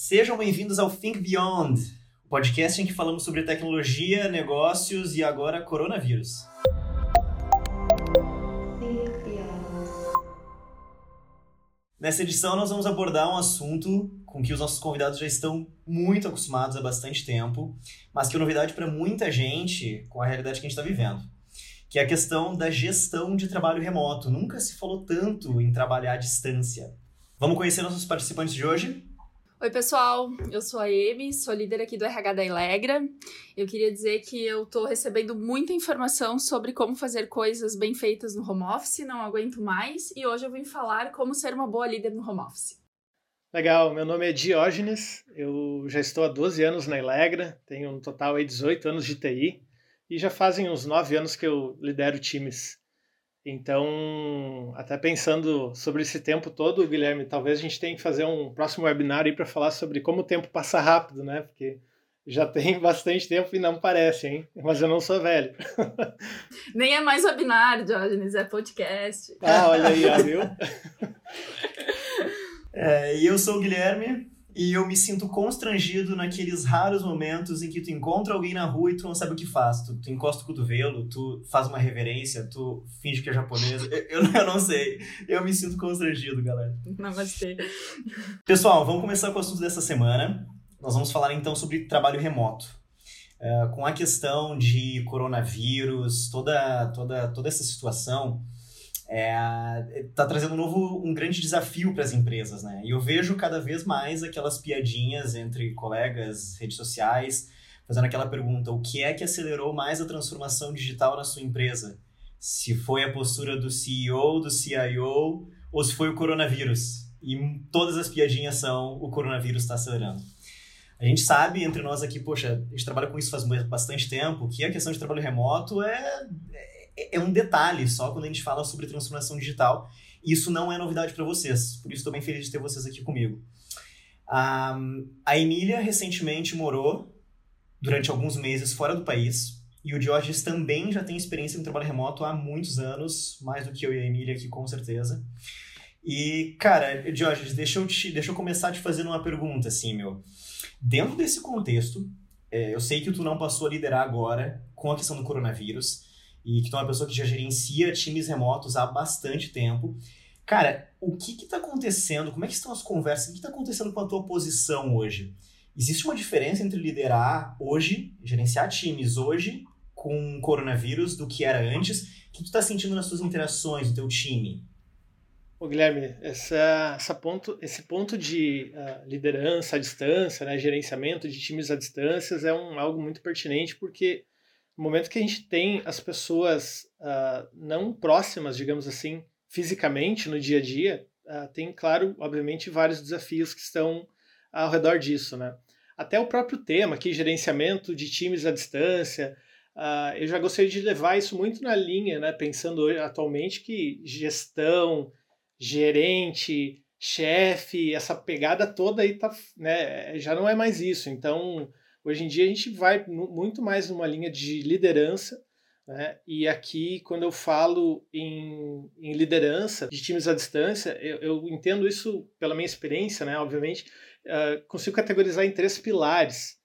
Sejam bem-vindos ao Think Beyond, o podcast em que falamos sobre tecnologia, negócios e agora coronavírus. Nessa edição, nós vamos abordar um assunto com que os nossos convidados já estão muito acostumados há bastante tempo, mas que é novidade para muita gente com a realidade que a gente está vivendo, que é a questão da gestão de trabalho remoto. Nunca se falou tanto em trabalhar à distância. Vamos conhecer nossos participantes de hoje? Oi, pessoal. Eu sou a Amy, sou líder aqui do RH da Elegra. Eu queria dizer que eu estou recebendo muita informação sobre como fazer coisas bem feitas no home office, não aguento mais, e hoje eu vim falar como ser uma boa líder no home office. Legal, meu nome é Diógenes, eu já estou há 12 anos na Elegra, tenho um total de 18 anos de TI, e já fazem uns 9 anos que eu lidero times então, até pensando sobre esse tempo todo, Guilherme, talvez a gente tenha que fazer um próximo webinar aí para falar sobre como o tempo passa rápido, né? Porque já tem bastante tempo e não parece, hein? Mas eu não sou velho. Nem é mais webinar, Diógenes, é podcast. Ah, olha aí, ó, viu? é, e eu sou o Guilherme, e eu me sinto constrangido naqueles raros momentos em que tu encontra alguém na rua e tu não sabe o que faz. Tu, tu encosta o cotovelo, tu faz uma reverência, tu finge que é japonês. Eu, eu, eu não sei. Eu me sinto constrangido, galera. Namastê. Pessoal, vamos começar com o assunto dessa semana. Nós vamos falar então sobre trabalho remoto. Uh, com a questão de coronavírus, toda, toda, toda essa situação, está é, trazendo um novo, um grande desafio para as empresas, né? E eu vejo cada vez mais aquelas piadinhas entre colegas, redes sociais, fazendo aquela pergunta: o que é que acelerou mais a transformação digital na sua empresa? Se foi a postura do CEO, do CIO ou se foi o coronavírus? E todas as piadinhas são: o coronavírus está acelerando. A gente sabe entre nós aqui, poxa, a gente trabalha com isso faz bastante tempo, que a questão de trabalho remoto é, é é, é um detalhe só quando a gente fala sobre transformação digital. Isso não é novidade para vocês, por isso estou bem feliz de ter vocês aqui comigo. Um, a Emília recentemente morou durante alguns meses fora do país e o Diógenes também já tem experiência no trabalho remoto há muitos anos, mais do que eu e a Emília aqui com certeza. E, cara, Diógenes, deixa eu, te, deixa eu começar te fazendo uma pergunta, assim, meu. Dentro desse contexto, é, eu sei que tu não passou a liderar agora com a questão do coronavírus, e que tu é uma pessoa que já gerencia times remotos há bastante tempo. Cara, o que está acontecendo? Como é que estão as conversas? O que está acontecendo com a tua posição hoje? Existe uma diferença entre liderar hoje, gerenciar times hoje, com coronavírus, do que era antes? O que tu está sentindo nas tuas interações, no teu time? Ô, Guilherme, essa, essa ponto, esse ponto de uh, liderança à distância, né, gerenciamento de times à distância é um, algo muito pertinente porque no momento que a gente tem as pessoas uh, não próximas, digamos assim, fisicamente no dia a dia, uh, tem, claro, obviamente, vários desafios que estão ao redor disso, né? Até o próprio tema aqui, gerenciamento de times à distância, uh, eu já gostaria de levar isso muito na linha, né? Pensando atualmente que gestão, gerente, chefe, essa pegada toda aí tá, né, já não é mais isso. Então, Hoje em dia a gente vai muito mais numa linha de liderança, né? E aqui, quando eu falo em, em liderança de times à distância, eu, eu, entendo isso pela minha experiência, né? Obviamente, uh, consigo categorizar em três pilares.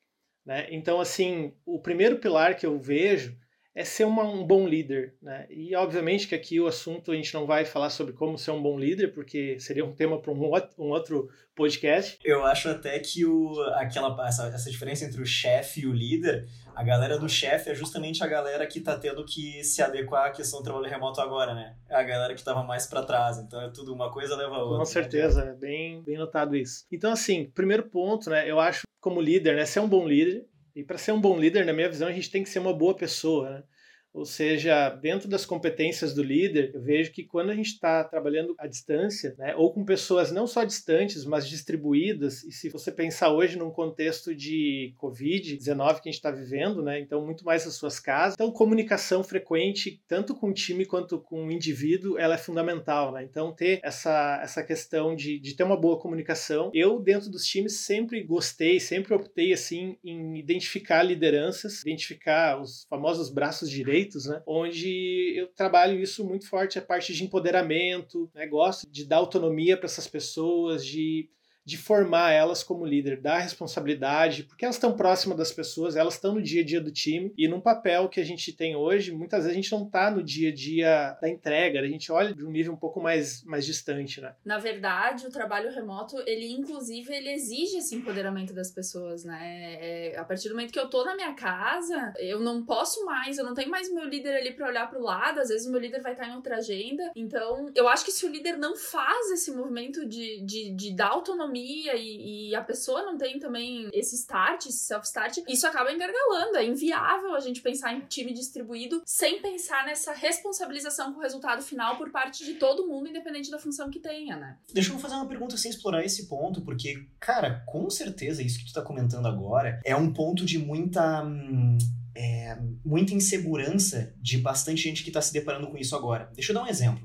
Né? Então, assim, o primeiro pilar que eu vejo é ser uma, um bom líder. Né? E, obviamente, que aqui o assunto a gente não vai falar sobre como ser um bom líder, porque seria um tema para um, um, outro podcast. Eu acho até que o, aquela, essa, essa diferença entre o chefe e o líder, a galera do chefe é justamente a galera que está tendo que se adequar à questão do trabalho remoto agora, né? É a galera que estava mais para trás. Então, é tudo uma coisa leva a outra. Com né? certeza, né? é bem, bem notado isso. Então, assim, primeiro ponto, né? Eu acho, como líder, né? Ser um bom líder, e para ser um bom líder, na minha visão, a gente tem que ser uma boa pessoa, né? Ou seja, dentro das competências do líder, eu vejo que quando a gente está trabalhando à distância, né, ou com pessoas não só distantes, mas distribuídas, e se você pensar hoje num contexto de Covid-19 que a gente está vivendo, né, então muito mais nas suas casas, então comunicação frequente, tanto com o time quanto com o indivíduo, ela é fundamental. Né? Então ter essa, essa questão de, de ter uma boa comunicação. Eu, dentro dos times, sempre gostei, sempre optei assim em identificar lideranças, identificar os famosos braços direitos né? Onde eu trabalho isso muito forte, a parte de empoderamento, né? Gosto de dar autonomia para essas pessoas, de de formar elas como líder, dar responsabilidade, porque elas estão próximas das pessoas, elas estão no dia a dia do time e num papel que a gente tem hoje, muitas vezes a gente não está no dia a dia da entrega, a gente olha de um nível um pouco mais, mais distante, né? Na verdade, o trabalho remoto, ele inclusive ele exige esse empoderamento das pessoas, né? É, a partir do momento que eu tô na minha casa, eu não posso mais, eu não tenho mais meu líder ali para olhar para o lado, às vezes o meu líder vai estar em outra agenda. Então, eu acho que se o líder não faz esse movimento de, de, de dar autonomia e, e a pessoa não tem também esse start, esse self-start, isso acaba engargalando. É inviável a gente pensar em time distribuído sem pensar nessa responsabilização com o resultado final por parte de todo mundo, independente da função que tenha, né? Deixa eu fazer uma pergunta sem explorar esse ponto, porque, cara, com certeza isso que tu tá comentando agora é um ponto de muita. Hum, é, muita insegurança de bastante gente que está se deparando com isso agora. Deixa eu dar um exemplo.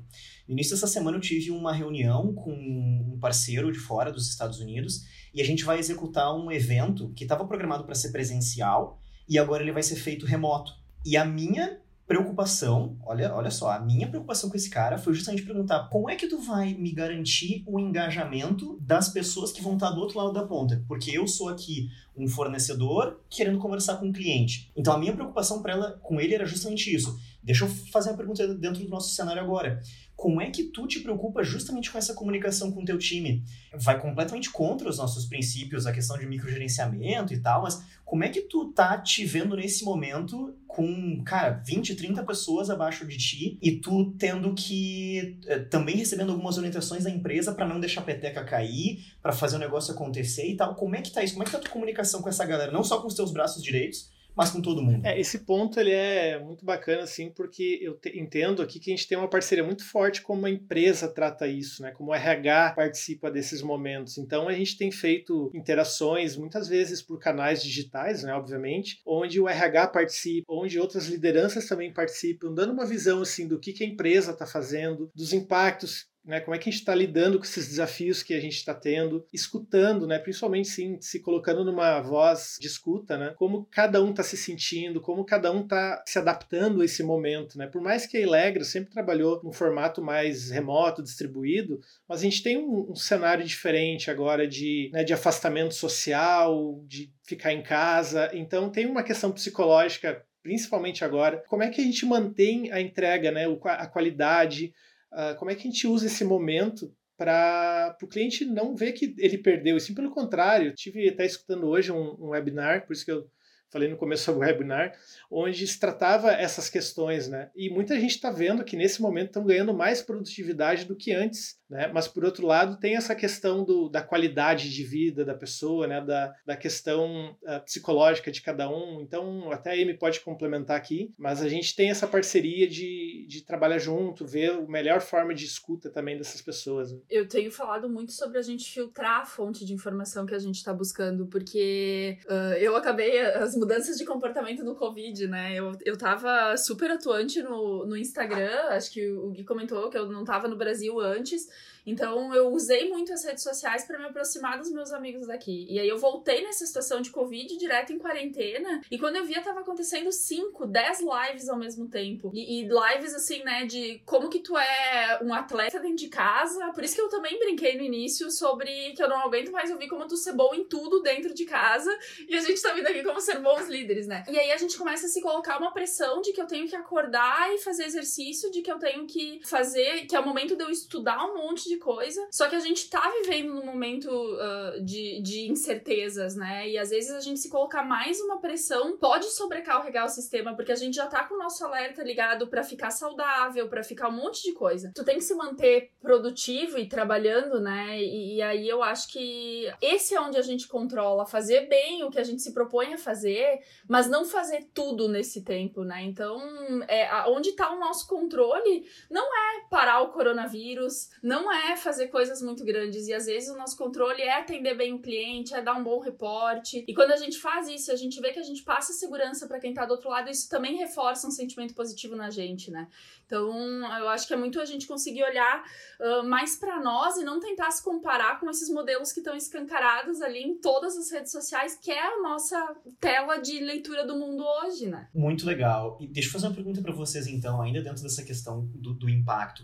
No início dessa semana eu tive uma reunião com um parceiro de fora dos Estados Unidos e a gente vai executar um evento que estava programado para ser presencial e agora ele vai ser feito remoto. E a minha preocupação, olha, olha só, a minha preocupação com esse cara foi justamente perguntar como é que tu vai me garantir o engajamento das pessoas que vão estar do outro lado da ponta? Porque eu sou aqui um fornecedor querendo conversar com um cliente. Então a minha preocupação para ela com ele era justamente isso. Deixa eu fazer uma pergunta dentro do nosso cenário agora como é que tu te preocupa justamente com essa comunicação com o teu time? Vai completamente contra os nossos princípios, a questão de microgerenciamento e tal, mas como é que tu tá te vendo nesse momento com, cara, 20, 30 pessoas abaixo de ti e tu tendo que eh, também recebendo algumas orientações da empresa para não deixar a peteca cair, para fazer o negócio acontecer e tal. Como é que tá isso? Como é que tá a tua comunicação com essa galera? Não só com os teus braços direitos, mas com todo mundo. É, esse ponto ele é muito bacana, assim, porque eu te, entendo aqui que a gente tem uma parceria muito forte como a empresa trata isso, né? Como o RH participa desses momentos. Então a gente tem feito interações, muitas vezes por canais digitais, né? Obviamente, onde o RH participa, onde outras lideranças também participam, dando uma visão assim do que, que a empresa está fazendo, dos impactos né, como é que a gente está lidando com esses desafios que a gente está tendo, escutando, né, principalmente sim, se colocando numa voz de escuta, né, como cada um está se sentindo, como cada um está se adaptando a esse momento. Né. Por mais que a Ilegra sempre trabalhou num formato mais remoto, distribuído, mas a gente tem um, um cenário diferente agora de, né, de afastamento social, de ficar em casa. Então tem uma questão psicológica principalmente agora, como é que a gente mantém a entrega, né, a qualidade, uh, como é que a gente usa esse momento para o cliente não ver que ele perdeu, e sim pelo contrário. Tive até escutando hoje um, um webinar, por isso que eu falei no começo sobre webinar, onde se tratava essas questões, né? E muita gente está vendo que nesse momento estão ganhando mais produtividade do que antes né? Mas, por outro lado, tem essa questão do, da qualidade de vida da pessoa, né? da, da questão uh, psicológica de cada um. Então, até a Amy pode complementar aqui, mas a gente tem essa parceria de, de trabalhar junto, ver a melhor forma de escuta também dessas pessoas. Né? Eu tenho falado muito sobre a gente filtrar a fonte de informação que a gente está buscando, porque uh, eu acabei as mudanças de comportamento no Covid, né? Eu, eu tava super atuante no, no Instagram, acho que o Gui comentou que eu não tava no Brasil antes. Então eu usei muito as redes sociais para me aproximar dos meus amigos daqui. E aí eu voltei nessa situação de Covid direto em quarentena. E quando eu via, tava acontecendo 5, 10 lives ao mesmo tempo. E, e, lives assim, né, de como que tu é um atleta dentro de casa. Por isso que eu também brinquei no início sobre que eu não aguento mais ouvir como tu ser bom em tudo dentro de casa. E a gente tá vindo aqui como ser bons líderes, né? E aí a gente começa a se colocar uma pressão de que eu tenho que acordar e fazer exercício, de que eu tenho que fazer, que é o momento de eu estudar um monte de coisa. Só que a gente tá vivendo num momento uh, de, de incertezas, né? E às vezes a gente se colocar mais uma pressão pode sobrecarregar o sistema, porque a gente já tá com o nosso alerta ligado para ficar saudável, para ficar um monte de coisa. Tu tem que se manter produtivo e trabalhando, né? E, e aí eu acho que esse é onde a gente controla, fazer bem o que a gente se propõe a fazer, mas não fazer tudo nesse tempo, né? Então, é, onde tá o nosso controle não é parar o coronavírus, não é fazer coisas muito grandes e às vezes o nosso controle é atender bem o cliente, é dar um bom reporte. E quando a gente faz isso, a gente vê que a gente passa segurança para quem tá do outro lado, isso também reforça um sentimento positivo na gente, né? Então, eu acho que é muito a gente conseguir olhar uh, mais para nós e não tentar se comparar com esses modelos que estão escancarados ali em todas as redes sociais, que é a nossa tela de leitura do mundo hoje, né? Muito legal. E deixa eu fazer uma pergunta para vocês então, ainda dentro dessa questão do, do impacto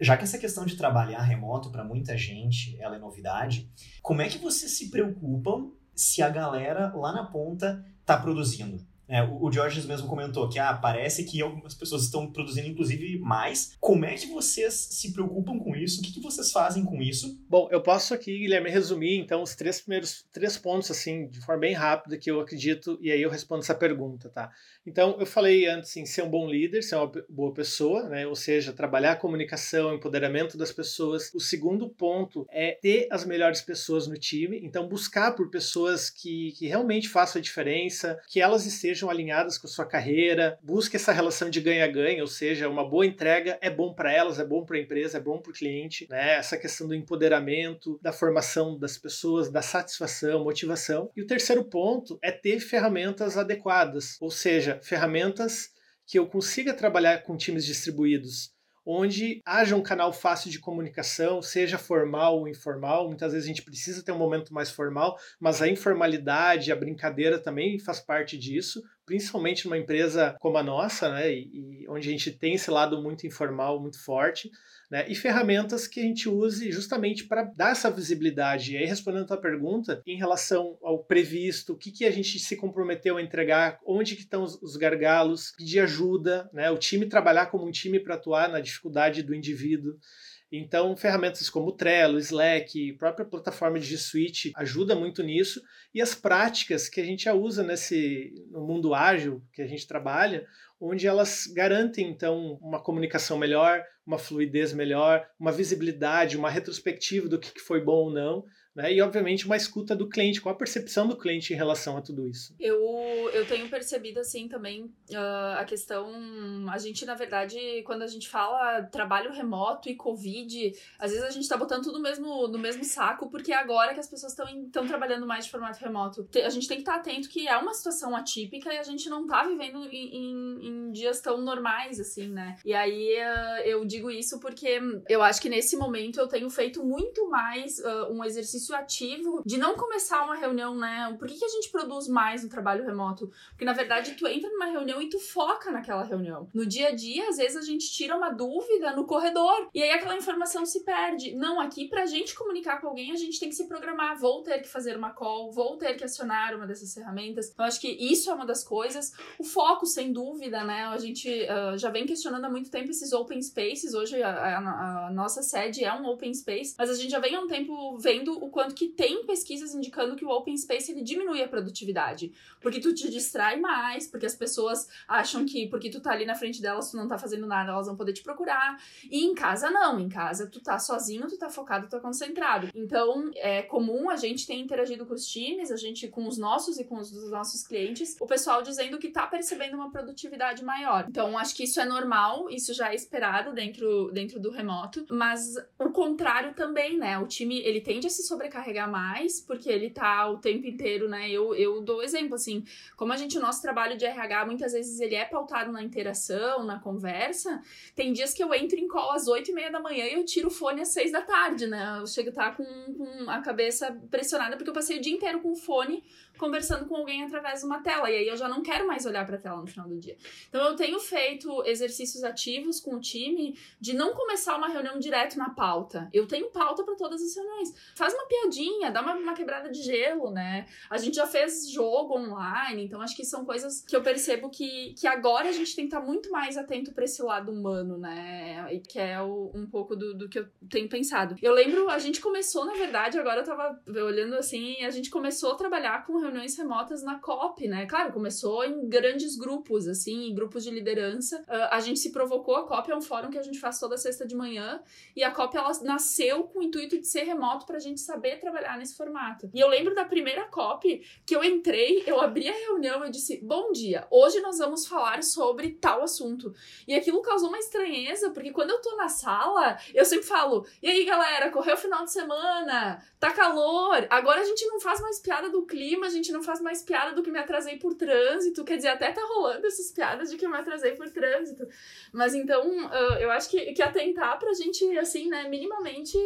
Já que essa questão de trabalhar remoto para muita gente ela é novidade, como é que vocês se preocupam se a galera lá na ponta está produzindo? É, o, o Georges mesmo comentou que ah, parece que algumas pessoas estão produzindo, inclusive, mais. Como é que vocês se preocupam com isso? O que, que vocês fazem com isso? Bom, eu posso aqui, Guilherme, resumir então os três primeiros três pontos, assim, de forma bem rápida, que eu acredito, e aí eu respondo essa pergunta, tá? Então, eu falei antes em ser um bom líder, ser uma boa pessoa, né? Ou seja, trabalhar a comunicação, empoderamento das pessoas. O segundo ponto é ter as melhores pessoas no time, então buscar por pessoas que, que realmente façam a diferença, que elas estejam alinhadas com a sua carreira, busque essa relação de ganha-ganha, ou seja, uma boa entrega é bom para elas, é bom para a empresa, é bom para o cliente, né? Essa questão do empoderamento, da formação das pessoas, da satisfação, motivação. E o terceiro ponto é ter ferramentas adequadas, ou seja, ferramentas que eu consiga trabalhar com times distribuídos, onde haja um canal fácil de comunicação, seja formal ou informal. Muitas vezes a gente precisa ter um momento mais formal, mas a informalidade, a brincadeira também faz parte disso, principalmente numa empresa como a nossa, né, e, e onde a gente tem esse lado muito informal, muito forte né? E ferramentas que a gente use justamente para dar essa visibilidade. E aí, respondendo a tua pergunta, em relação ao previsto, o que, que a gente se comprometeu a entregar, onde que estão os, os gargalos, pedir ajuda, né? O time trabalhar como um time para atuar na dificuldade do indivíduo. Então, ferramentas como Trello, Slack, própria plataforma de G Suite ajuda muito nisso. E as práticas que a gente usa nesse no mundo ágil que a gente trabalha, onde elas garantem então uma comunicação melhor, uma fluidez melhor, uma visibilidade, uma retrospectiva do que foi bom ou não, né? E, obviamente, uma escuta do cliente, qual a percepção do cliente em relação a tudo isso? Eu, eu tenho percebido, assim, também uh, a questão. A gente, na verdade, quando a gente fala trabalho remoto e Covid, às vezes a gente tá botando tudo no mesmo, no mesmo saco, porque é agora que as pessoas estão trabalhando mais de formato remoto. A gente tem que estar tá atento que é uma situação atípica e a gente não tá vivendo em, em, em dias tão normais, assim, né? E aí uh, eu digo isso porque eu acho que nesse momento eu tenho feito muito mais uh, um exercício exercício ativo de não começar uma reunião, né? Por que, que a gente produz mais no trabalho remoto? Porque na verdade tu entra numa reunião e tu foca naquela reunião. No dia a dia, às vezes a gente tira uma dúvida no corredor e aí aquela informação se perde. Não, aqui pra gente comunicar com alguém, a gente tem que se programar. Vou ter que fazer uma call, vou ter que acionar uma dessas ferramentas. Então, acho que isso é uma das coisas. O foco, sem dúvida, né? A gente uh, já vem questionando há muito tempo esses open spaces. Hoje a, a, a nossa sede é um open space, mas a gente já vem há um tempo vendo o quanto que tem pesquisas indicando que o open space ele diminui a produtividade, porque tu te distrai mais, porque as pessoas acham que porque tu tá ali na frente delas, tu não tá fazendo nada, elas vão poder te procurar. E em casa não, em casa tu tá sozinho, tu tá focado, tu tá concentrado. Então, é comum a gente ter interagido com os times, a gente com os nossos e com os dos nossos clientes, o pessoal dizendo que tá percebendo uma produtividade maior. Então, acho que isso é normal, isso já é esperado dentro dentro do remoto, mas o contrário também, né? O time, ele tende a se sobrecarregar mais, porque ele tá o tempo inteiro, né? Eu, eu dou exemplo, assim, como a gente, o nosso trabalho de RH, muitas vezes ele é pautado na interação, na conversa, tem dias que eu entro em call às oito e meia da manhã e eu tiro o fone às seis da tarde, né? Eu chego a estar tá com, com a cabeça pressionada porque eu passei o dia inteiro com o fone conversando com alguém através de uma tela. E aí eu já não quero mais olhar para a tela no final do dia. Então eu tenho feito exercícios ativos com o time de não começar uma reunião direto na pauta. Eu tenho pauta para todas as reuniões. Faz uma piadinha, dá uma, uma quebrada de gelo, né? A gente já fez jogo online, então acho que são coisas que eu percebo que, que agora a gente tem que estar muito mais atento para esse lado humano, né? E que é o, um pouco do, do que eu tenho pensado. Eu lembro, a gente começou, na verdade, agora eu tava olhando assim, a gente começou a trabalhar com reuniões remotas na COP, né? Claro, começou em grandes grupos, assim, em grupos de liderança. Uh, a gente se provocou, a COP é um fórum que a gente faz toda sexta de manhã, e a COP ela nasceu com o intuito de ser remoto pra gente saber trabalhar nesse formato. E eu lembro da primeira COP que eu entrei, eu abri a reunião e disse: Bom dia, hoje nós vamos falar sobre tal assunto. E aquilo causou uma estranheza, porque quando eu tô na sala, eu sempre falo: E aí, galera, correu o final de semana? Tá calor? Agora a gente não faz mais piada do clima, a gente gente não faz mais piada do que me atrasei por trânsito. Quer dizer, até tá rolando essas piadas de que eu me atrasei por trânsito. Mas então, uh, eu acho que, que atentar pra gente, assim, né, minimamente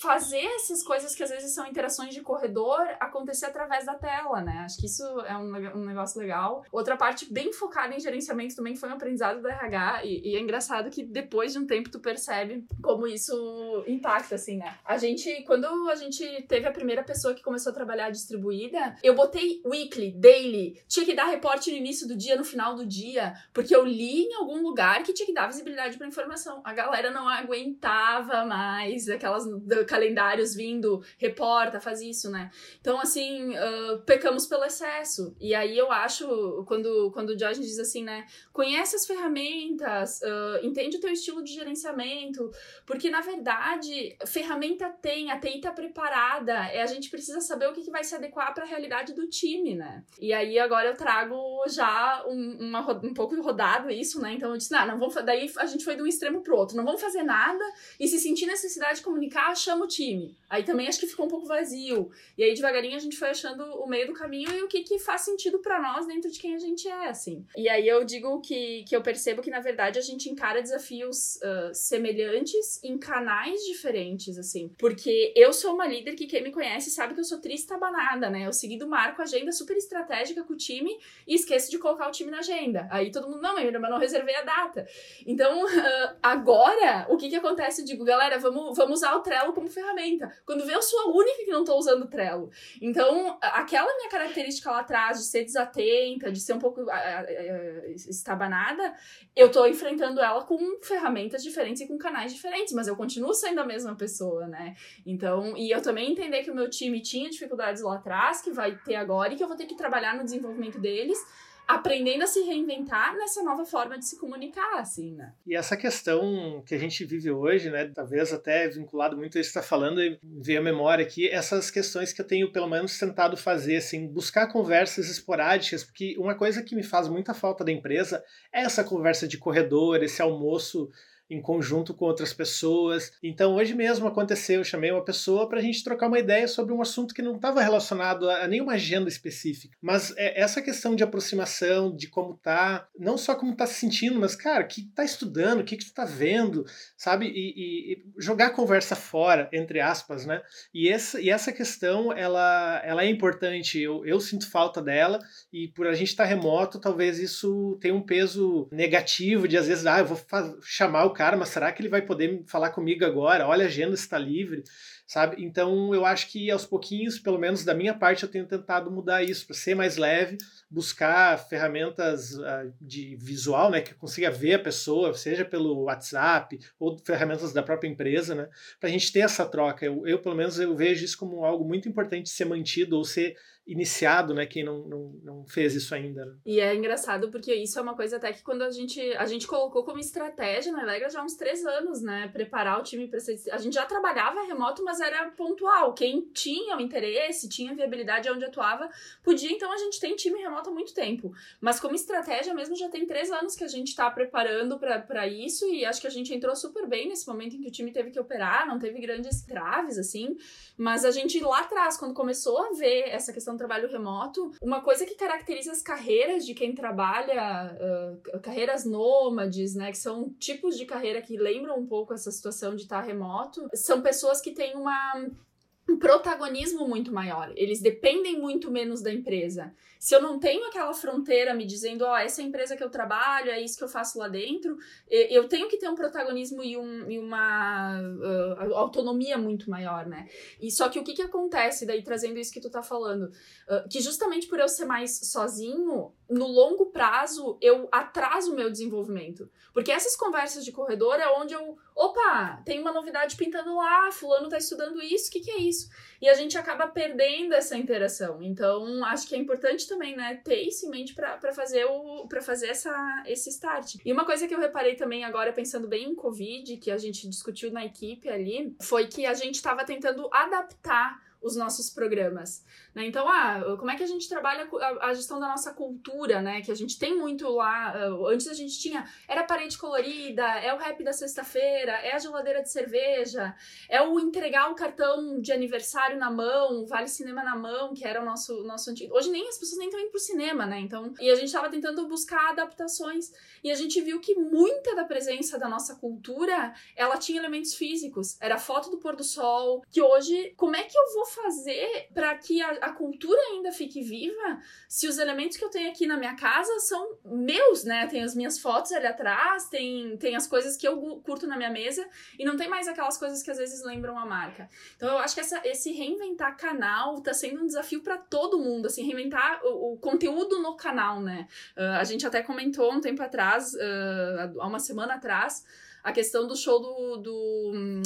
fazer essas coisas que às vezes são interações de corredor acontecer através da tela, né? Acho que isso é um, um negócio legal. Outra parte bem focada em gerenciamento também foi um aprendizado do RH. E, e é engraçado que depois de um tempo tu percebe como isso impacta, assim, né? A gente, quando a gente teve a primeira pessoa que começou a trabalhar distribuída, eu botei weekly, daily, tinha que dar reporte no início do dia, no final do dia, porque eu li em algum lugar que tinha que dar visibilidade para informação. A galera não aguentava mais aquelas calendários vindo, reporta, faz isso, né? Então, assim, uh, pecamos pelo excesso. E aí eu acho, quando, quando o Josh diz assim, né? Conhece as ferramentas, uh, entende o teu estilo de gerenciamento, porque na verdade, ferramenta tem, a TI tá preparada, é, a gente precisa saber o que, que vai se adequar para a realidade do time, né? E aí agora eu trago já um, uma, um pouco rodado isso, né? Então eu disse, não, não vamos, daí a gente foi de um extremo pro outro, não vamos fazer nada e se sentir necessidade de comunicar, chama o time. Aí também acho que ficou um pouco vazio. E aí devagarinho a gente foi achando o meio do caminho e o que, que faz sentido para nós dentro de quem a gente é, assim. E aí eu digo que, que eu percebo que na verdade a gente encara desafios uh, semelhantes em canais diferentes, assim. Porque eu sou uma líder que quem me conhece sabe que eu sou triste tabanada, né? Eu segui do marco agenda super estratégica com o time e esqueço de colocar o time na agenda. Aí todo mundo, não, mas não reservei a data. Então, uh, agora, o que que acontece? Eu digo, galera, vamos, vamos usar o Trello como ferramenta. Quando vê, eu sou a única que não tô usando o Trello. Então, aquela minha característica lá atrás de ser desatenta, de ser um pouco uh, uh, estabanada, eu tô enfrentando ela com ferramentas diferentes e com canais diferentes, mas eu continuo sendo a mesma pessoa, né? Então, e eu também entender que o meu time tinha dificuldades lá atrás, que vai ter agora e que eu vou ter que trabalhar no desenvolvimento deles aprendendo a se reinventar nessa nova forma de se comunicar, assim, né? E essa questão que a gente vive hoje, né, talvez até vinculado muito a isso que está falando, e ver a memória aqui, essas questões que eu tenho pelo menos tentado fazer, assim, buscar conversas esporádicas, porque uma coisa que me faz muita falta da empresa é essa conversa de corredor, esse almoço em conjunto com outras pessoas. Então, hoje mesmo aconteceu, eu chamei uma pessoa para a gente trocar uma ideia sobre um assunto que não estava relacionado a, nenhuma agenda específica. Mas é, essa questão de aproximação, de como tá, não só como tá se sentindo, mas, cara, o que tá estudando, o que, que tu tá vendo, sabe? E, e, jogar a conversa fora, entre aspas, né? E essa, e essa questão, ela, ela é importante. Eu, eu sinto falta dela, e por a gente estar tá remoto, talvez isso tenha um peso negativo de às vezes, ah, eu vou chamar o cara, mas será que ele vai poder falar comigo agora? Olha, a agenda está livre, sabe? Então eu acho que aos pouquinhos, pelo menos da minha parte, eu tenho tentado mudar isso para ser mais leve, buscar ferramentas uh, de visual, né, que consiga ver a pessoa, seja pelo WhatsApp ou ferramentas da própria empresa, né, para a gente ter essa troca. Eu, eu, pelo menos, eu vejo isso como algo muito importante de ser mantido ou ser iniciado, né? Quem não, não, não fez isso ainda. Né? E é engraçado porque isso é uma coisa até que quando a gente, a gente colocou como estratégia na Alegra já há uns três anos, né? Preparar o time para ser. A gente já trabalhava remoto, mas era pontual. Quem tinha o interesse, tinha viabilidade onde atuava, podia. Então a gente tem time remoto há muito tempo. Mas como estratégia mesmo, já tem três anos que a gente está preparando para isso e acho que a gente entrou super bem nesse momento em que o time teve que operar, não teve grandes traves, assim. Mas a gente lá atrás, quando começou a ver essa questão do trabalho remoto, uma coisa que caracteriza as carreiras de quem trabalha, uh, carreiras nômades, né, que são tipos de carreira que lembram um pouco essa situação de estar remoto, são pessoas que têm uma um protagonismo muito maior. Eles dependem muito menos da empresa. Se eu não tenho aquela fronteira me dizendo, ó, oh, essa é a empresa que eu trabalho, é isso que eu faço lá dentro, eu tenho que ter um protagonismo e, um, e uma uh, autonomia muito maior, né? E só que o que que acontece, daí trazendo isso que tu tá falando, uh, que justamente por eu ser mais sozinho, no longo prazo eu atraso o meu desenvolvimento. Porque essas conversas de corredor é onde eu, opa, tem uma novidade pintando lá, fulano tá estudando isso, o que que é isso? E a gente acaba perdendo essa interação. Então, acho que é importante também, né, ter isso em mente para fazer o para fazer essa esse start. E uma coisa que eu reparei também agora pensando bem em COVID, que a gente discutiu na equipe ali, foi que a gente estava tentando adaptar os nossos programas. Né? Então, ah, como é que a gente trabalha a, gestão da nossa cultura, né? Que a gente tem muito lá. Uh, antes a gente tinha. Era parede colorida, é o rap da sexta-feira, é a geladeira de cerveja, é o entregar o cartão de aniversário na mão, vale cinema na mão, que era o nosso, nosso antigo. Hoje nem as pessoas nem estão indo pro cinema, né? Então, e a gente estava tentando buscar adaptações. E a gente viu que muita da presença da nossa cultura ela tinha elementos físicos. Era foto do pôr do sol, que hoje, como é que eu vou fazer para que a, a, cultura ainda fique viva se os elementos que eu tenho aqui na minha casa são meus, né? Tem as minhas fotos ali atrás, tem, tem as coisas que eu curto na minha mesa e não tem mais aquelas coisas que às vezes lembram a marca. Então eu acho que essa, esse reinventar canal tá sendo um desafio para todo mundo, assim, reinventar o, o, conteúdo no canal, né? Uh, a gente até comentou um tempo atrás, uh, há uma semana atrás, a questão do show do, do hum,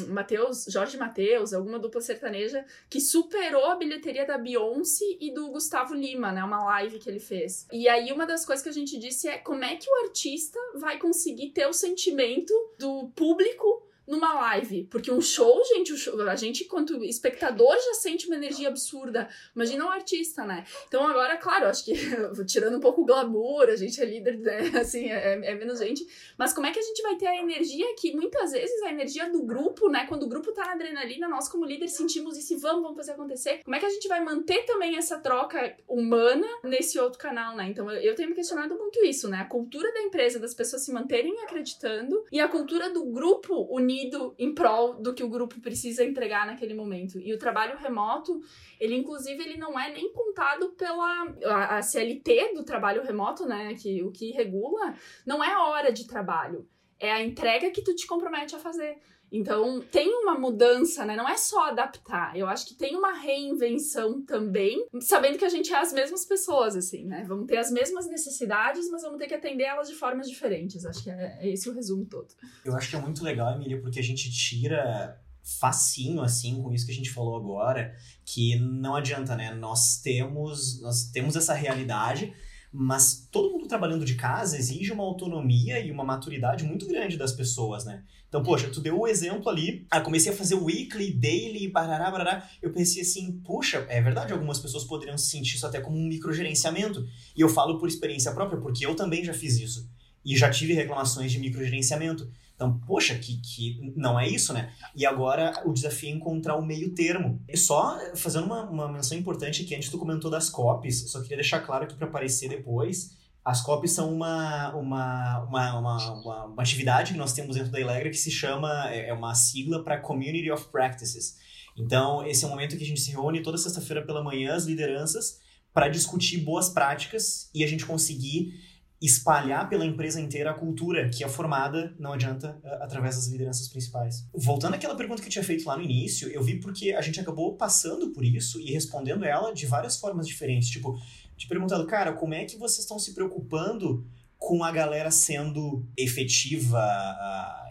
Jorge Mateus, alguma dupla sertaneja, que superou a bilheteria da Beyoncé e do Gustavo Lima, né? Uma live que ele fez. E aí, uma das coisas que a gente disse é como é que o artista vai conseguir ter o sentimento do público numa live. Porque um show, gente, a gente, quanto espectador, já sente uma energia absurda. Imagina um artista, né? Então, agora, claro, acho que tirando um pouco o glamour, a gente é líder, né? Assim, é, é, menos gente. Mas como é que a gente vai ter a energia que muitas vezes a energia do grupo, né? Quando o grupo tá na adrenalina, nós, como líder, sentimos isso vamos, vamos fazer acontecer. Como é que a gente vai manter também essa troca humana nesse outro canal, né? Então, eu, eu tenho me questionado muito isso, né? A cultura da empresa, das pessoas se manterem acreditando e a cultura do grupo unido em prol do que o grupo precisa entregar naquele momento. E o trabalho remoto, ele inclusive ele não é nem contado pela a, a CLT do trabalho remoto, né, que o que regula, não é a hora de trabalho, é a entrega que tu te compromete a fazer. Então, tem uma mudança, né? Não é só adaptar. Eu acho que tem uma reinvenção também, sabendo que a gente é as mesmas pessoas, assim, né? Vamos ter as mesmas necessidades, mas vamos ter que atender elas de formas diferentes. Acho que é, é esse o resumo todo. Eu acho que é muito legal, Emília, porque a gente tira facinho assim com isso que a gente falou agora, que não adianta, né? Nós temos nós temos essa realidade, mas todo mundo trabalhando de casa exige uma autonomia e uma maturidade muito grande das pessoas, né? Então, poxa, tu deu o exemplo ali, ah, comecei a fazer weekly, daily, barará, barará, eu pensei assim, puxa, é verdade, algumas pessoas poderiam sentir isso até como um microgerenciamento, e eu falo por experiência própria, porque eu também já fiz isso, e já tive reclamações de microgerenciamento, então, poxa, que, que não é isso, né? E agora o desafio é encontrar o meio termo. E só fazendo uma, uma menção importante aqui, antes tu comentou das copies, só queria deixar claro aqui para aparecer depois. As copies são uma, uma, uma, uma, uma, atividade que nós temos dentro da Elegra que se chama, é, é uma sigla para Community of Practices. Então, esse é o momento que a gente se reúne toda sexta-feira pela manhã, as lideranças, para discutir boas práticas e a gente conseguir espalhar pela empresa inteira a cultura que é formada, não adianta, através das lideranças principais. Voltando àquela pergunta que eu tinha feito lá no início, eu vi porque a gente acabou passando por isso e respondendo ela de várias formas diferentes. Tipo, te perguntando, cara, como é que vocês estão se preocupando com a galera sendo efetiva,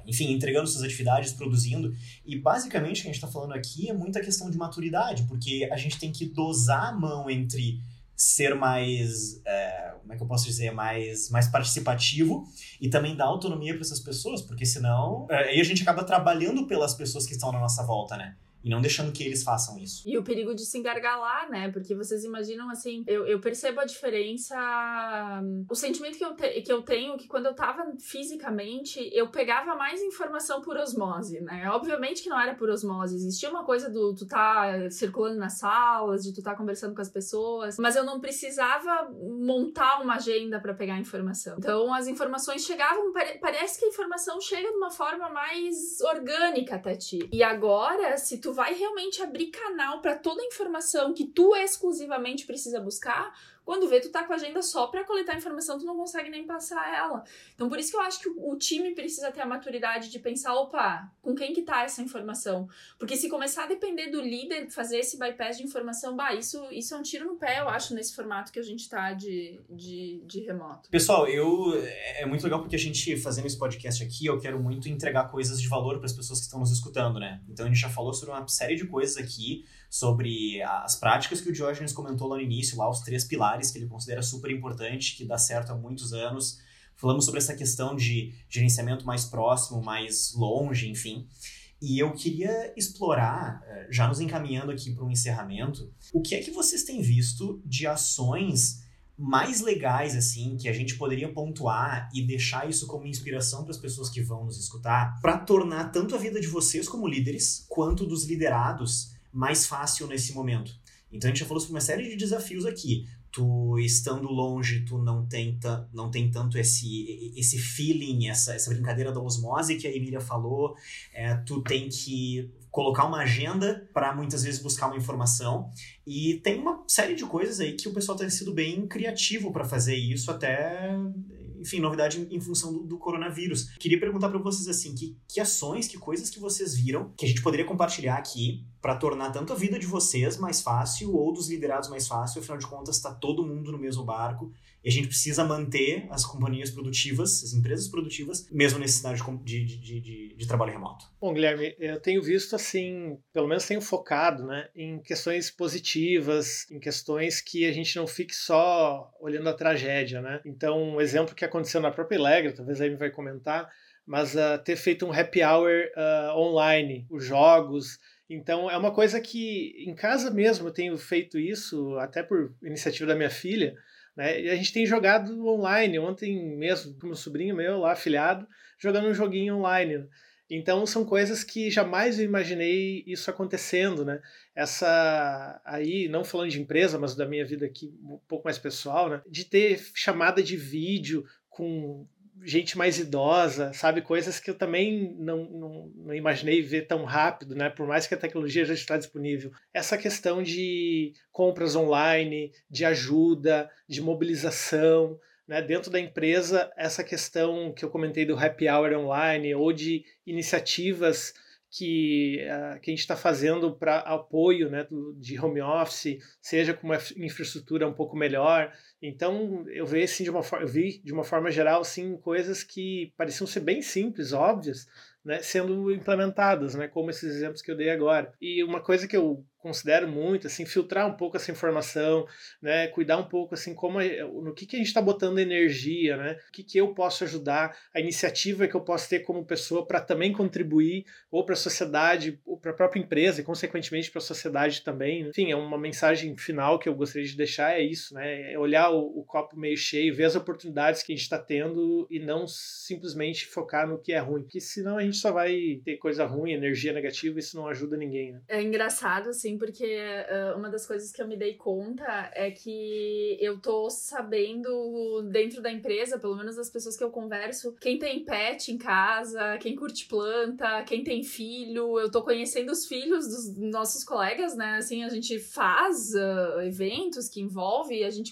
enfim, entregando suas atividades, produzindo. E basicamente o que a gente está falando aqui é muita questão de maturidade, porque a gente tem que dosar a mão entre ser mais, é, como é que eu posso dizer, mais, mais participativo e também dar autonomia para essas pessoas, porque senão é, aí a gente acaba trabalhando pelas pessoas que estão na nossa volta, né? E não deixando que eles façam isso. E o perigo de se engargalar, né? Porque vocês imaginam assim, eu, eu percebo a diferença, o sentimento que eu, te, que eu tenho que quando eu tava fisicamente, eu pegava mais informação por osmose, né? Obviamente que não era por osmose, existia uma coisa do tu tá circulando nas salas, de tu tá conversando com as pessoas, mas eu não precisava montar uma agenda para pegar informação. Então as informações chegavam, parece que a informação chega de uma forma mais orgânica até ti. E agora, se tu vai realmente abrir canal para toda a informação que tu exclusivamente precisa buscar, quando vê, tu tá com a agenda só para coletar informação, tu não consegue nem passar ela. Então, por isso que eu acho que o, time precisa ter a maturidade de pensar, opa, com quem que tá essa informação? Porque se começar a depender do líder, fazer esse bypass de informação, bah, isso, isso é um tiro no pé, eu acho, nesse formato que a gente tá de, de, de remoto. Pessoal, eu é muito legal porque a gente, fazendo esse podcast aqui, eu quero muito entregar coisas de valor para as pessoas que estão nos escutando, né? Então, a gente já falou sobre uma série de coisas aqui, sobre as práticas que o Diógenes comentou lá no início, lá os três pilares que ele considera super importante, que dá certo há muitos anos. Falamos sobre essa questão de gerenciamento mais próximo, mais longe, enfim. E eu queria explorar, eh, já nos encaminhando aqui para um encerramento, o que é que vocês têm visto de ações mais legais assim que a gente poderia pontuar e deixar isso como inspiração para as pessoas que vão nos escutar, para tornar tanto a vida de vocês como líderes quanto dos liderados mais fácil nesse momento. Então a gente já falou sobre uma série de desafios aqui. Tu estando longe, tu não tem, não tem tanto esse, esse feeling, essa, essa brincadeira da osmose que a Emília falou. É, tu tem que colocar uma agenda para muitas vezes buscar uma informação. E tem uma série de coisas aí que o pessoal tem sido bem criativo para fazer isso, até enfim, novidade em função do, do coronavírus. Queria perguntar para vocês assim, que, que ações, que coisas que vocês viram que a gente poderia compartilhar aqui para tornar tanto a vida de vocês mais fácil ou dos liderados mais fácil, afinal de contas está todo mundo no mesmo barco e a gente precisa manter as companhias produtivas, as empresas produtivas, mesmo nesse cenário de, de, de, de, trabalho remoto. Bom, Guilherme, eu tenho visto assim, pelo menos tenho focado né, em questões positivas, em questões que a gente não fique só olhando a tragédia. Né? Então, um exemplo que aconteceu na própria Elegre, talvez aí me vai comentar, mas uh, ter feito um happy hour uh, online, os jogos. Então, é uma coisa que em casa mesmo eu tenho feito isso, até por iniciativa da minha filha. Né? E a gente tem jogado online. Ontem mesmo, com meu sobrinho meu lá, afilhado, jogando um joguinho online. Então são coisas que jamais eu imaginei isso acontecendo, né? Essa aí, não falando de empresa, mas da minha vida aqui um pouco mais pessoal, né? De ter chamada de vídeo com gente mais idosa, sabe? Coisas que eu também não, não, não, imaginei ver tão rápido, né? Por mais que a tecnologia já está disponível. Essa questão de compras online, de ajuda, de mobilização, né? Dentro da empresa, essa questão que eu comentei do happy hour online ou de iniciativas que, uh, que a gente está fazendo para apoio né, do, de home office, seja com uma infraestrutura um pouco melhor. Então, eu vi, assim, de uma, eu vi de uma forma geral assim, coisas que pareciam ser bem simples, óbvias, né, sendo implementadas, né, como esses exemplos que eu dei agora. E uma coisa que eu considero muito, assim, filtrar um pouco essa informação, né, cuidar um pouco, assim, como no que, que a gente está botando energia, né, o que, que eu posso ajudar, a iniciativa que eu posso ter como pessoa para também contribuir ou para a sociedade, ou para a própria empresa e, consequentemente, para a sociedade também. Né. Enfim, é uma mensagem final que eu gostaria de deixar, é isso, né, é olhar o, o copo meio cheio, ver as oportunidades que a gente está tendo e não simplesmente focar no que é ruim, porque senão a gente só vai ter coisa ruim, energia negativa, isso não ajuda ninguém, né. É engraçado, assim, porque uh, uma das coisas que eu me dei conta é que eu tô sabendo dentro da empresa, pelo menos das pessoas que eu converso, quem tem pet em casa, quem curte planta, quem tem filho, eu tô conhecendo os filhos dos nossos colegas, né? Assim, a gente faz uh, eventos que envolve, a gente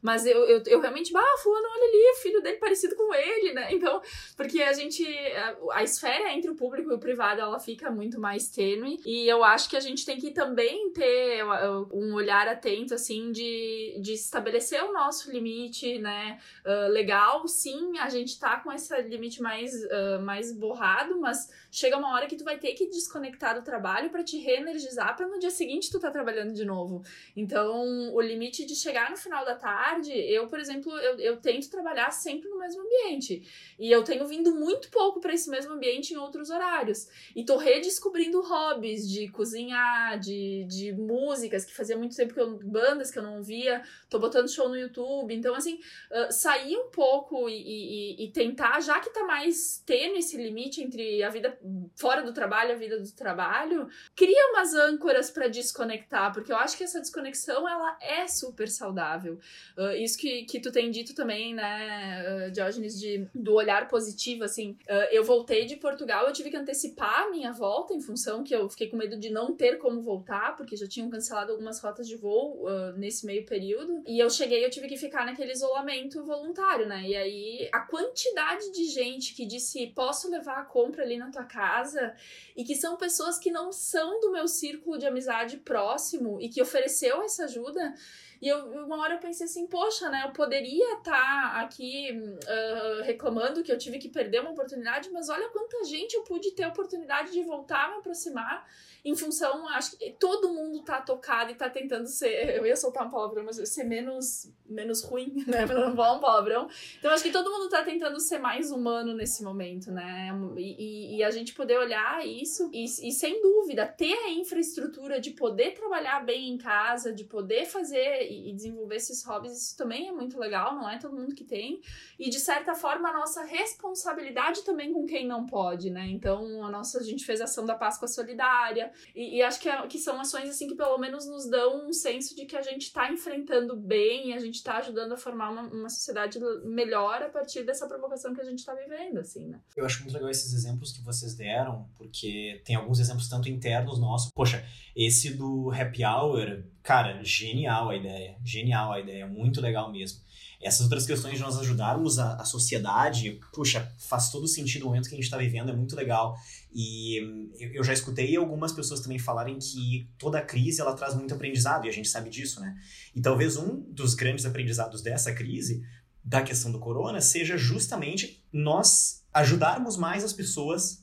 mas eu, eu, eu realmente, ah, fulano, olha ali, o filho dele parecido com ele, né? Então, porque a gente, a, a esfera entre o público e o privado, ela fica muito mais tênue, e eu acho que a gente tem que também também ter um olhar atento, assim, de, de estabelecer o nosso limite, né? Uh, legal, sim, a gente tá com esse limite mais, uh, mais borrado, mas chega uma hora que tu vai ter que desconectar do trabalho para te reenergizar para no dia seguinte tu tá trabalhando de novo. Então, o limite de chegar no final da tarde, eu, por exemplo, eu, eu tento trabalhar sempre no mesmo ambiente. E eu tenho vindo muito pouco para esse mesmo ambiente em outros horários. E tô redescobrindo hobbies de cozinhar, de, de músicas, que fazia muito tempo que eu. bandas que eu não via, tô botando show no YouTube. Então, assim, uh, sair um pouco e, e, e tentar, já que tá mais tendo esse limite entre a vida fora do trabalho, a vida do trabalho, cria umas âncoras para desconectar, porque eu acho que essa desconexão ela é super saudável. Uh, isso que, que tu tem dito também, né, uh, Diógenes, de, do olhar positivo, assim, uh, eu voltei de Portugal, eu tive que antecipar a minha volta em função que eu fiquei com medo de não ter como voltar, porque já tinham cancelado algumas rotas de voo uh, nesse meio período, e eu cheguei, eu tive que ficar naquele isolamento voluntário, né, e aí a quantidade de gente que disse, posso levar a compra ali na tua casa? E que são pessoas que não são do meu círculo de amizade próximo e que ofereceu essa ajuda. E eu, uma hora eu pensei assim, poxa, né? Eu poderia estar tá aqui uh, reclamando que eu tive que perder uma oportunidade, mas olha quanta gente eu pude ter a oportunidade de voltar a me aproximar em função, acho que todo mundo tá tocado e tá tentando ser, eu ia soltar um palavrão, mas ser menos, menos ruim, né, pra não falar um palavrão. Então acho que todo mundo tá tentando ser mais humano nesse momento, né, e, e a gente poder olhar isso e, e sem dúvida ter a infraestrutura de poder trabalhar bem em casa, de poder fazer e desenvolver esses hobbies, isso também é muito legal, não é todo mundo que tem. E de certa forma a nossa responsabilidade também com quem não pode, né? Então a nossa a gente fez a ação da Páscoa solidária, e, e acho que, é, que são ações assim que pelo menos nos dão um senso de que a gente está enfrentando bem a gente está ajudando a formar uma, uma sociedade melhor a partir dessa provocação que a gente está vivendo, assim, né? Eu acho muito legal esses exemplos que vocês deram, porque tem alguns exemplos tanto internos nossos. Poxa, esse do happy hour, cara, genial a ideia, genial a ideia, muito legal mesmo essas outras questões de nós ajudarmos a, a sociedade, puxa, faz todo sentido no momento que a gente está vivendo, é muito legal. E eu já escutei algumas pessoas também falarem que toda crise ela traz muito aprendizado, e a gente sabe disso, né? E talvez um dos grandes aprendizados dessa crise, da questão do corona, seja justamente nós ajudarmos mais as pessoas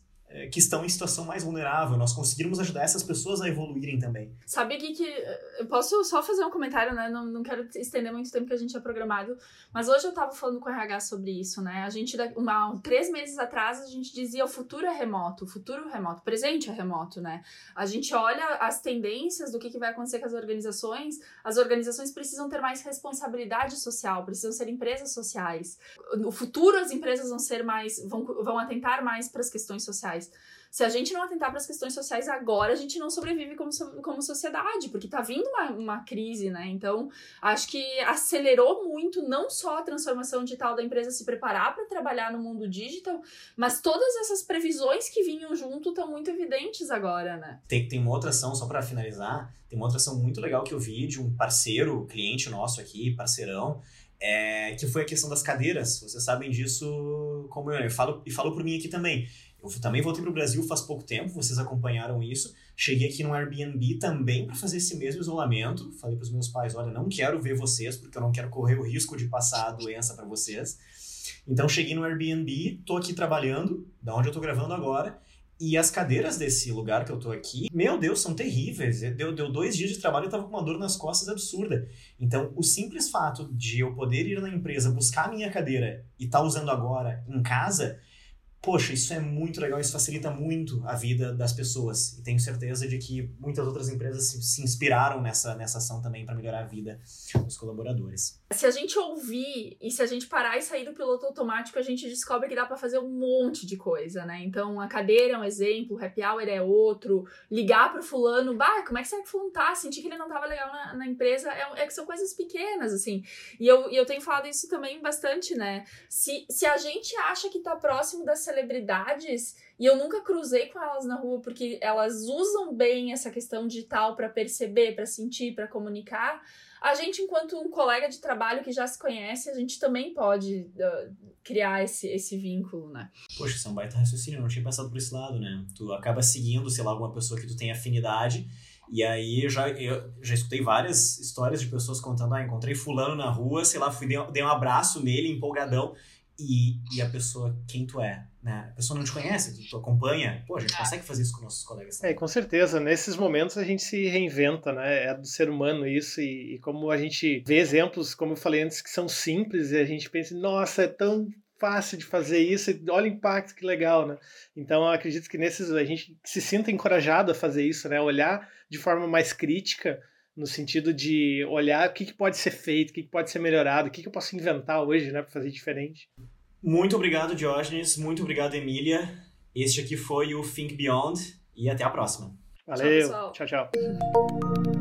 que estão em situação mais vulnerável, nós conseguirmos ajudar essas pessoas a evoluírem também. Sabe aqui que eu posso só fazer um comentário, né? Não, não quero estender muito tempo que a gente é programado, mas hoje eu tava falando com o RH sobre isso, né? A gente, uma, três meses atrás, a gente dizia o futuro é remoto, o futuro é remoto, o presente é remoto, né? A gente olha as tendências do que, que vai acontecer com as organizações, as organizações precisam ter mais responsabilidade social, precisam ser empresas sociais. No futuro, as empresas vão ser mais, vão, vão atentar mais para as questões sociais sociais. Se a gente não atentar para as questões sociais agora, a gente não sobrevive como, como sociedade, porque está vindo uma, uma crise, né? Então, acho que acelerou muito não só a transformação digital da empresa se preparar para trabalhar no mundo digital, mas todas essas previsões que vinham junto estão muito evidentes agora, né? Tem, tem uma outra ação, só para finalizar, tem uma outra ação muito legal que eu vi de um parceiro, cliente nosso aqui, parceirão, é, que foi a questão das cadeiras. Vocês sabem disso como eu, eu falo, e falo por mim aqui também. Eu também voltei para o Brasil faz pouco tempo, vocês acompanharam isso. Cheguei aqui no Airbnb também para fazer esse mesmo isolamento. Falei para os meus pais: olha, não quero ver vocês, porque eu não quero correr o risco de passar a doença para vocês. Então cheguei no Airbnb, tô aqui trabalhando, da onde eu tô gravando agora, e as cadeiras desse lugar que eu tô aqui, meu Deus, são terríveis. Deu, deu dois dias de trabalho e tava com uma dor nas costas absurda. Então, o simples fato de eu poder ir na empresa, buscar a minha cadeira e estar tá usando agora em casa, poxa, isso é muito legal, isso facilita muito a vida das pessoas. E tenho certeza de que muitas outras empresas se, se inspiraram nessa, nessa ação também para melhorar a vida dos colaboradores. Se a gente ouvir e se a gente parar e sair do piloto automático, a gente descobre que dá para fazer um monte de coisa, né? Então, a cadeira é um exemplo, o happy hour é outro, ligar pro fulano, bah, como é que será que o fulano tá? Sentir que ele não tava legal na, na empresa, é, é, que são coisas pequenas, assim. E eu, e eu tenho falado isso também bastante, né? Se, se a gente acha que tá próximo das celebridades e eu nunca cruzei com elas na rua porque elas usam bem essa questão digital para perceber, para sentir, para comunicar. A gente, enquanto um colega de trabalho que já se conhece, a gente também pode uh, criar esse, esse vínculo, né? Poxa, isso é um baita raciocínio, eu não tinha passado por esse lado, né? Tu acaba seguindo, sei lá, alguma pessoa que tu tem afinidade, e aí eu já, eu já escutei várias histórias de pessoas contando, ah, encontrei fulano na rua, sei lá, fui, dei, dei um abraço nele, empolgadão, e, e a pessoa, quem tu é, né? A pessoa não te conhece, tu acompanha, pô, a gente é. consegue fazer isso com nossos colegas. Também. É, com certeza, nesses momentos a gente se reinventa, né? É do ser humano isso, e, e como a gente vê exemplos, como eu falei antes, que são simples, e a gente pensa, nossa, é tão fácil de fazer isso, e olha o impacto, que legal, né? Então eu acredito que nesses a gente se sinta encorajado a fazer isso, né? Olhar de forma mais crítica, no sentido de olhar o que, que pode ser feito, o que, que pode ser melhorado, o que, que eu posso inventar hoje, né, para fazer diferente. Muito obrigado, Diógenes. Muito obrigado, Emília. Este aqui foi o Think Beyond e até a próxima. Valeu. tchau. tchau. tchau.